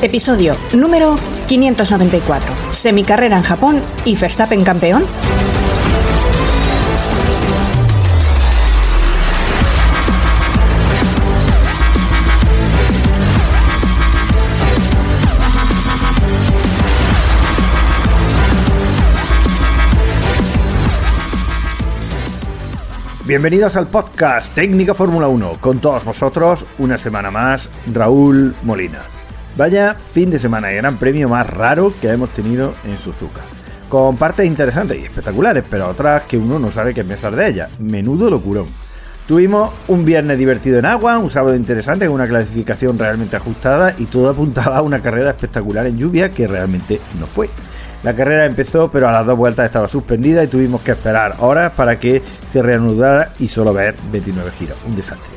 Episodio número 594. Semicarrera en Japón y Verstappen campeón. Bienvenidos al podcast Técnica Fórmula 1. Con todos vosotros, una semana más, Raúl Molina. Vaya fin de semana y gran premio más raro que hemos tenido en Suzuka. Con partes interesantes y espectaculares, pero otras que uno no sabe qué pensar de ellas. Menudo locurón. Tuvimos un viernes divertido en agua, un sábado interesante con una clasificación realmente ajustada y todo apuntaba a una carrera espectacular en lluvia que realmente no fue. La carrera empezó, pero a las dos vueltas estaba suspendida y tuvimos que esperar horas para que se reanudara y solo ver 29 giros. Un desastre.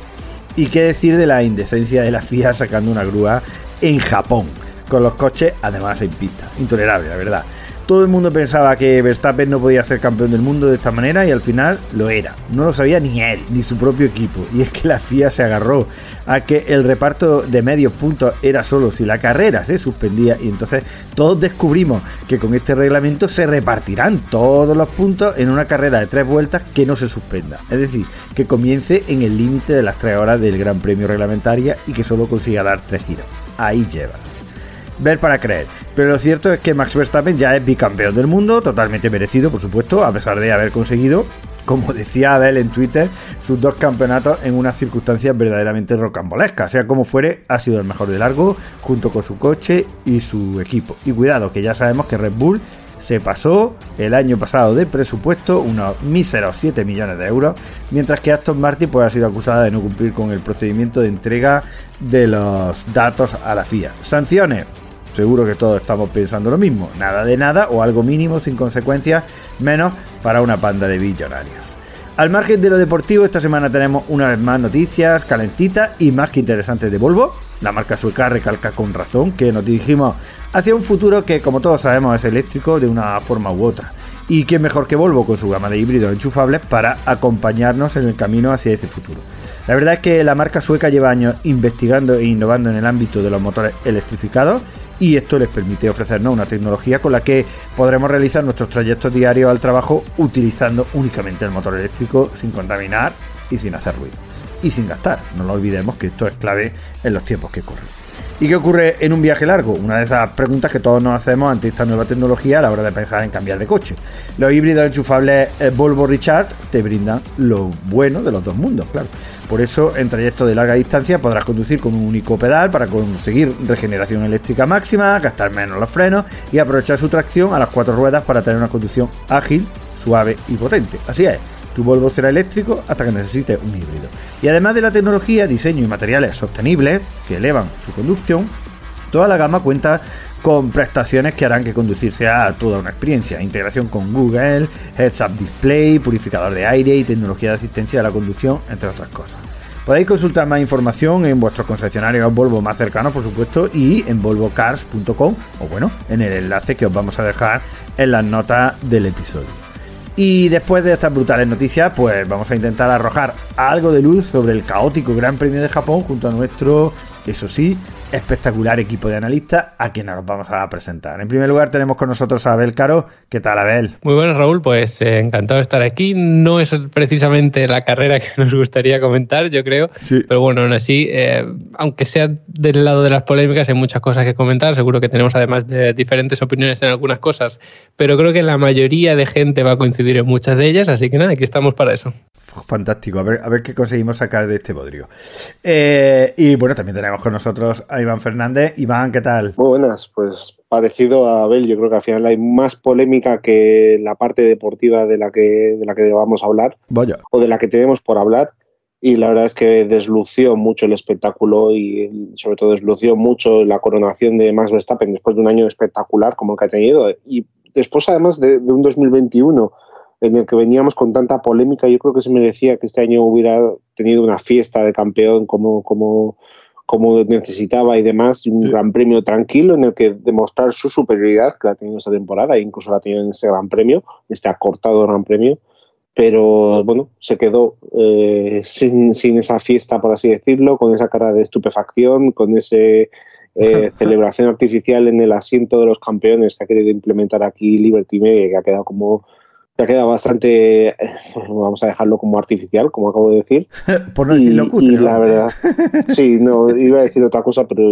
Y qué decir de la indecencia de la FIA sacando una grúa en Japón, con los coches además en pista. Intolerable, la verdad. Todo el mundo pensaba que Verstappen no podía ser campeón del mundo de esta manera y al final lo era. No lo sabía ni él, ni su propio equipo. Y es que la FIA se agarró a que el reparto de medios puntos era solo si la carrera se suspendía y entonces todos descubrimos que con este reglamento se repartirán todos los puntos en una carrera de tres vueltas que no se suspenda. Es decir, que comience en el límite de las tres horas del Gran Premio reglamentaria y que solo consiga dar tres giros. Ahí llevas ver para creer. Pero lo cierto es que Max Verstappen ya es bicampeón del mundo, totalmente merecido, por supuesto, a pesar de haber conseguido, como decía Abel en Twitter, sus dos campeonatos en unas circunstancias verdaderamente rocambolescas. Sea como fuere, ha sido el mejor de largo, junto con su coche y su equipo. Y cuidado, que ya sabemos que Red Bull se pasó el año pasado de presupuesto unos míseros 7 millones de euros, mientras que Aston Martin pues, ha sido acusada de no cumplir con el procedimiento de entrega de los datos a la FIA. Sanciones, Seguro que todos estamos pensando lo mismo. Nada de nada o algo mínimo sin consecuencias, menos para una panda de billonarios. Al margen de lo deportivo, esta semana tenemos una vez más noticias calentitas y más que interesantes de Volvo. La marca sueca recalca con razón que nos dirigimos hacia un futuro que, como todos sabemos, es eléctrico de una forma u otra. Y qué mejor que Volvo con su gama de híbridos enchufables para acompañarnos en el camino hacia ese futuro. La verdad es que la marca sueca lleva años investigando e innovando en el ámbito de los motores electrificados y esto les permite ofrecernos una tecnología con la que podremos realizar nuestros trayectos diarios al trabajo utilizando únicamente el motor eléctrico sin contaminar y sin hacer ruido. Y sin gastar, no lo olvidemos que esto es clave en los tiempos que corren. ¿Y qué ocurre en un viaje largo? Una de esas preguntas que todos nos hacemos ante esta nueva tecnología a la hora de pensar en cambiar de coche. Los híbridos enchufables eh, Volvo Recharge te brindan lo bueno de los dos mundos, claro. Por eso, en trayectos de larga distancia podrás conducir con un único pedal para conseguir regeneración eléctrica máxima, gastar menos los frenos y aprovechar su tracción a las cuatro ruedas para tener una conducción ágil, suave y potente. Así es, tu Volvo será eléctrico hasta que necesites un híbrido. Y además de la tecnología, diseño y materiales sostenibles que elevan su conducción, toda la gama cuenta con prestaciones que harán que conducir sea toda una experiencia. Integración con Google, Heads Up Display, purificador de aire y tecnología de asistencia a la conducción, entre otras cosas. Podéis consultar más información en vuestros concesionarios Volvo más cercanos, por supuesto, y en volvocars.com o bueno, en el enlace que os vamos a dejar en las notas del episodio. Y después de estas brutales noticias, pues vamos a intentar arrojar algo de luz sobre el caótico Gran Premio de Japón junto a nuestro, eso sí, espectacular equipo de analistas a quienes nos vamos a presentar. En primer lugar tenemos con nosotros a Abel Caro. ¿Qué tal, Abel? Muy buenas, Raúl. Pues eh, encantado de estar aquí. No es precisamente la carrera que nos gustaría comentar, yo creo. Pero bueno, aún así, eh, aunque sea del lado de las polémicas, hay muchas cosas que comentar. Seguro que tenemos además de diferentes opiniones en algunas cosas. Pero creo que la mayoría de gente va a coincidir en muchas de ellas. Así que nada, aquí estamos para eso. Fantástico, a ver, a ver qué conseguimos sacar de este bodrio. Eh, y bueno, también tenemos con nosotros a Iván Fernández. Iván, ¿qué tal? Muy buenas, pues parecido a Abel, yo creo que al final hay más polémica que la parte deportiva de la que, de la que a hablar, Vaya. o de la que tenemos por hablar. Y la verdad es que deslució mucho el espectáculo y sobre todo deslució mucho la coronación de Max Verstappen después de un año espectacular como el que ha tenido. Y después además de, de un 2021 en el que veníamos con tanta polémica, yo creo que se merecía que este año hubiera tenido una fiesta de campeón como, como, como necesitaba y demás, un gran premio tranquilo en el que demostrar su superioridad, que la ha tenido esta temporada, e incluso la ha tenido en este gran premio, este acortado gran premio, pero bueno, se quedó eh, sin, sin esa fiesta, por así decirlo, con esa cara de estupefacción, con ese eh, celebración artificial en el asiento de los campeones que ha querido implementar aquí Liberty Media, que ha quedado como te ha quedado bastante, vamos a dejarlo como artificial, como acabo de decir. Por no decirlo cutre, y la verdad, sí, no, iba a decir otra cosa, pero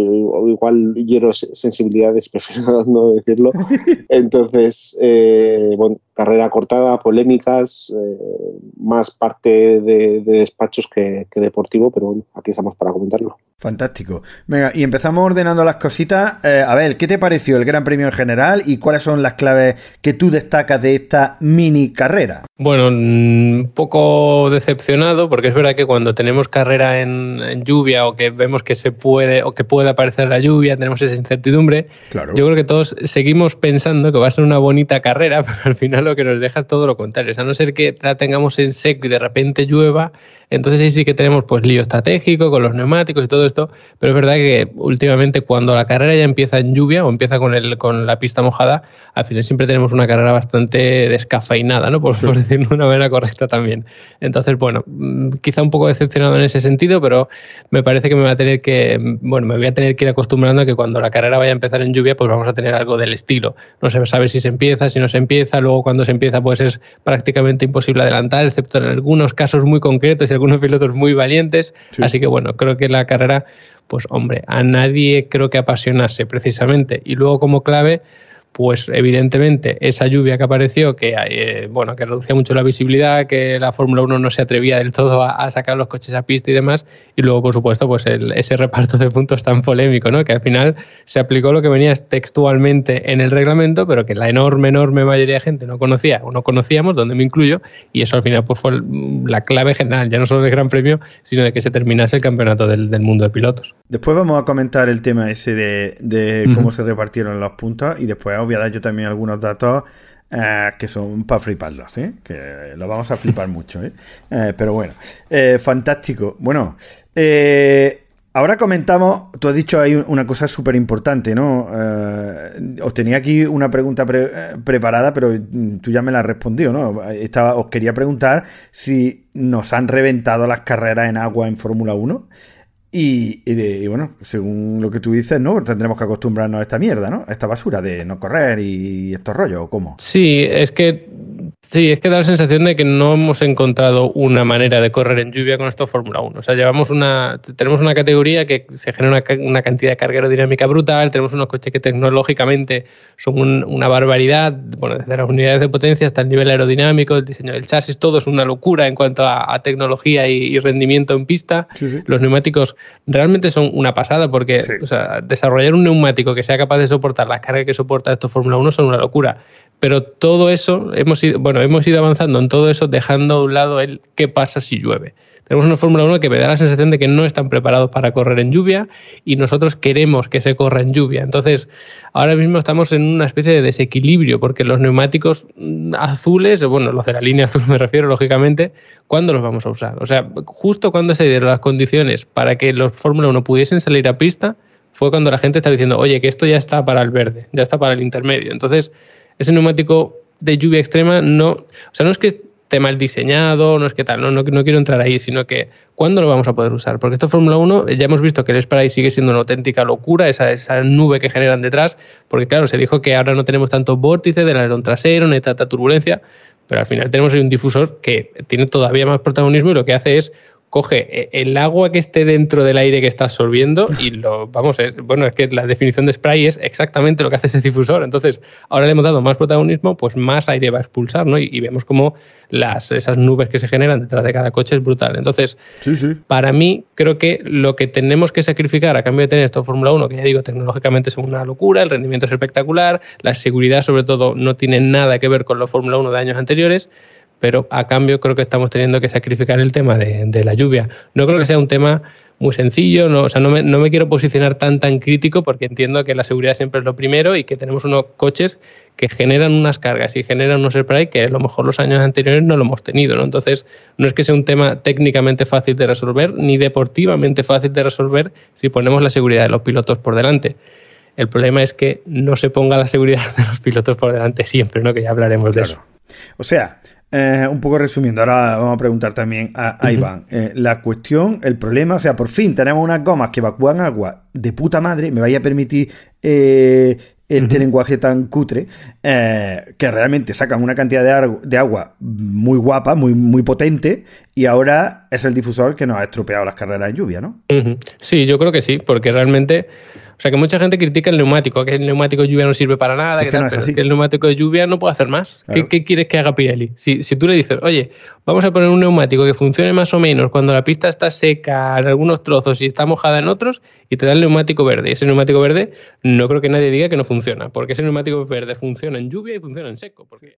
igual hiero sensibilidades, prefiero no decirlo. Entonces, eh, bueno, carrera cortada, polémicas, eh, más parte de, de despachos que, que, deportivo, pero bueno, aquí estamos para comentarlo. Fantástico. Venga, y empezamos ordenando las cositas. Eh, a ver, ¿qué te pareció el Gran Premio en general y cuáles son las claves que tú destacas de esta mini carrera? Bueno, un poco decepcionado, porque es verdad que cuando tenemos carrera en, en, lluvia o que vemos que se puede o que puede aparecer la lluvia, tenemos esa incertidumbre. Claro. Yo creo que todos seguimos pensando que va a ser una bonita carrera, pero al final lo que nos deja es todo lo contrario. O sea, a no ser que la tengamos en seco y de repente llueva, entonces ahí sí que tenemos pues lío estratégico con los neumáticos y todo esto, pero es verdad que últimamente cuando la carrera ya empieza en lluvia o empieza con el con la pista mojada, al final siempre tenemos una carrera bastante descafeinada, ¿no? Por, sí. por decirlo de una manera correcta también. Entonces, bueno, quizá un poco decepcionado en ese sentido, pero me parece que me va a tener que, bueno, me voy a tener que ir acostumbrando a que cuando la carrera vaya a empezar en lluvia, pues vamos a tener algo del estilo. No se sabe si se empieza, si no se empieza, luego cuando se empieza, pues es prácticamente imposible adelantar, excepto en algunos casos muy concretos y algunos pilotos muy valientes. Sí. Así que bueno, creo que la carrera, pues hombre, a nadie creo que apasionase precisamente. Y luego como clave, pues evidentemente esa lluvia que apareció, que eh, bueno, que reducía mucho la visibilidad, que la Fórmula 1 no se atrevía del todo a, a, sacar los coches a pista y demás, y luego por supuesto pues el, ese reparto de puntos tan polémico, ¿no? que al final se aplicó lo que venía textualmente en el reglamento, pero que la enorme, enorme mayoría de gente no conocía o no conocíamos, donde me incluyo, y eso al final pues fue la clave general, ya no solo del Gran Premio, sino de que se terminase el campeonato del, del mundo de pilotos. Después vamos a comentar el tema ese de, de cómo uh -huh. se repartieron los puntos y después voy a dar yo también algunos datos eh, que son para fliparlos, ¿eh? que lo vamos a flipar mucho. ¿eh? pero bueno, eh, fantástico. Bueno, eh, ahora comentamos, tú has dicho ahí una cosa súper importante, ¿no? os tenía aquí una pregunta pre preparada, pero tú ya me la has respondido, ¿no? Estaba, os quería preguntar si nos han reventado las carreras en agua en Fórmula 1. Y, y, de, y, bueno, según lo que tú dices, ¿no? Tendremos que acostumbrarnos a esta mierda, ¿no? A esta basura de no correr y estos rollos, ¿o cómo? Sí, es que Sí, es que da la sensación de que no hemos encontrado una manera de correr en lluvia con esto Fórmula 1. O sea, llevamos una, tenemos una categoría que se genera una, una cantidad de carga aerodinámica brutal, tenemos unos coches que tecnológicamente son un, una barbaridad, bueno, desde las unidades de potencia hasta el nivel aerodinámico, el diseño del chasis, todo es una locura en cuanto a, a tecnología y, y, rendimiento en pista. Sí, sí. Los neumáticos realmente son una pasada porque sí. o sea, desarrollar un neumático que sea capaz de soportar las cargas que soporta estos Fórmula 1 son una locura pero todo eso, hemos ido, bueno, hemos ido avanzando en todo eso dejando a un lado el qué pasa si llueve. Tenemos una Fórmula 1 que me da la sensación de que no están preparados para correr en lluvia y nosotros queremos que se corra en lluvia. Entonces, ahora mismo estamos en una especie de desequilibrio porque los neumáticos azules, bueno, los de la línea azul me refiero, lógicamente, ¿cuándo los vamos a usar? O sea, justo cuando se dieron las condiciones para que los Fórmula 1 pudiesen salir a pista, fue cuando la gente estaba diciendo, oye, que esto ya está para el verde, ya está para el intermedio. Entonces, ese neumático de lluvia extrema no, o sea, no es que esté mal diseñado, no es que tal, no, no, quiero entrar ahí, sino que ¿cuándo lo vamos a poder usar? Porque esto Fórmula 1 ya hemos visto que el spray sigue siendo una auténtica locura, esa, esa nube que generan detrás, porque claro, se dijo que ahora no tenemos tanto vórtice del alerón trasero, ni tanta turbulencia, pero al final tenemos ahí un difusor que tiene todavía más protagonismo y lo que hace es coge eh, el agua que esté dentro del aire que está absorbiendo y lo, vamos, eh, bueno, es que la definición de spray es exactamente lo que hace ese difusor. Entonces, ahora le hemos dado más protagonismo, pues más aire va a expulsar, ¿no? Y, vemos como las, esas nubes que se generan detrás de cada coche es brutal. Entonces, para mí, creo que lo que tenemos que sacrificar a cambio de tener esto Fórmula 1, que ya digo, tecnológicamente es una locura, el rendimiento es espectacular, la seguridad sobre todo no tiene nada que ver con los Fórmula 1 de años anteriores, pero a cambio creo que estamos teniendo que sacrificar el tema de, la lluvia. No creo que sea un tema muy sencillo, no, o sea, no me, no me, quiero posicionar tan tan crítico porque entiendo que la seguridad siempre es lo primero y que tenemos unos coches que generan unas cargas y generan unos spray que a lo mejor los años anteriores no lo hemos tenido, ¿no? Entonces, no es que sea un tema técnicamente fácil de resolver ni deportivamente fácil de resolver si ponemos la seguridad de los pilotos por delante. El problema es que no se ponga la seguridad de los pilotos por delante siempre, ¿no? Que ya hablaremos de eso. O sea, eh, un poco resumiendo, ahora vamos a preguntar también a, Iván. Eh, la cuestión, el problema, o sea, por fin tenemos unas gomas que evacúan agua de puta madre, me vaya a permitir eh, este lenguaje tan cutre, que realmente sacan una cantidad de, de, agua muy guapa, muy, muy potente, y ahora es el difusor que nos ha estropeado las carreras en lluvia, ¿no? Sí, yo creo que sí, porque realmente o sea, que mucha gente critica el neumático, que el neumático de lluvia no sirve para nada, que, el neumático de lluvia no puede hacer más. ¿Qué, quieres que haga Pirelli? Si, si tú le dices, oye, vamos a poner un neumático que funcione más o menos cuando la pista está seca en algunos trozos y está mojada en otros, y te da el neumático verde. Y ese neumático verde no creo que nadie diga que no funciona, porque ese neumático verde funciona en lluvia y funciona en seco. Porque...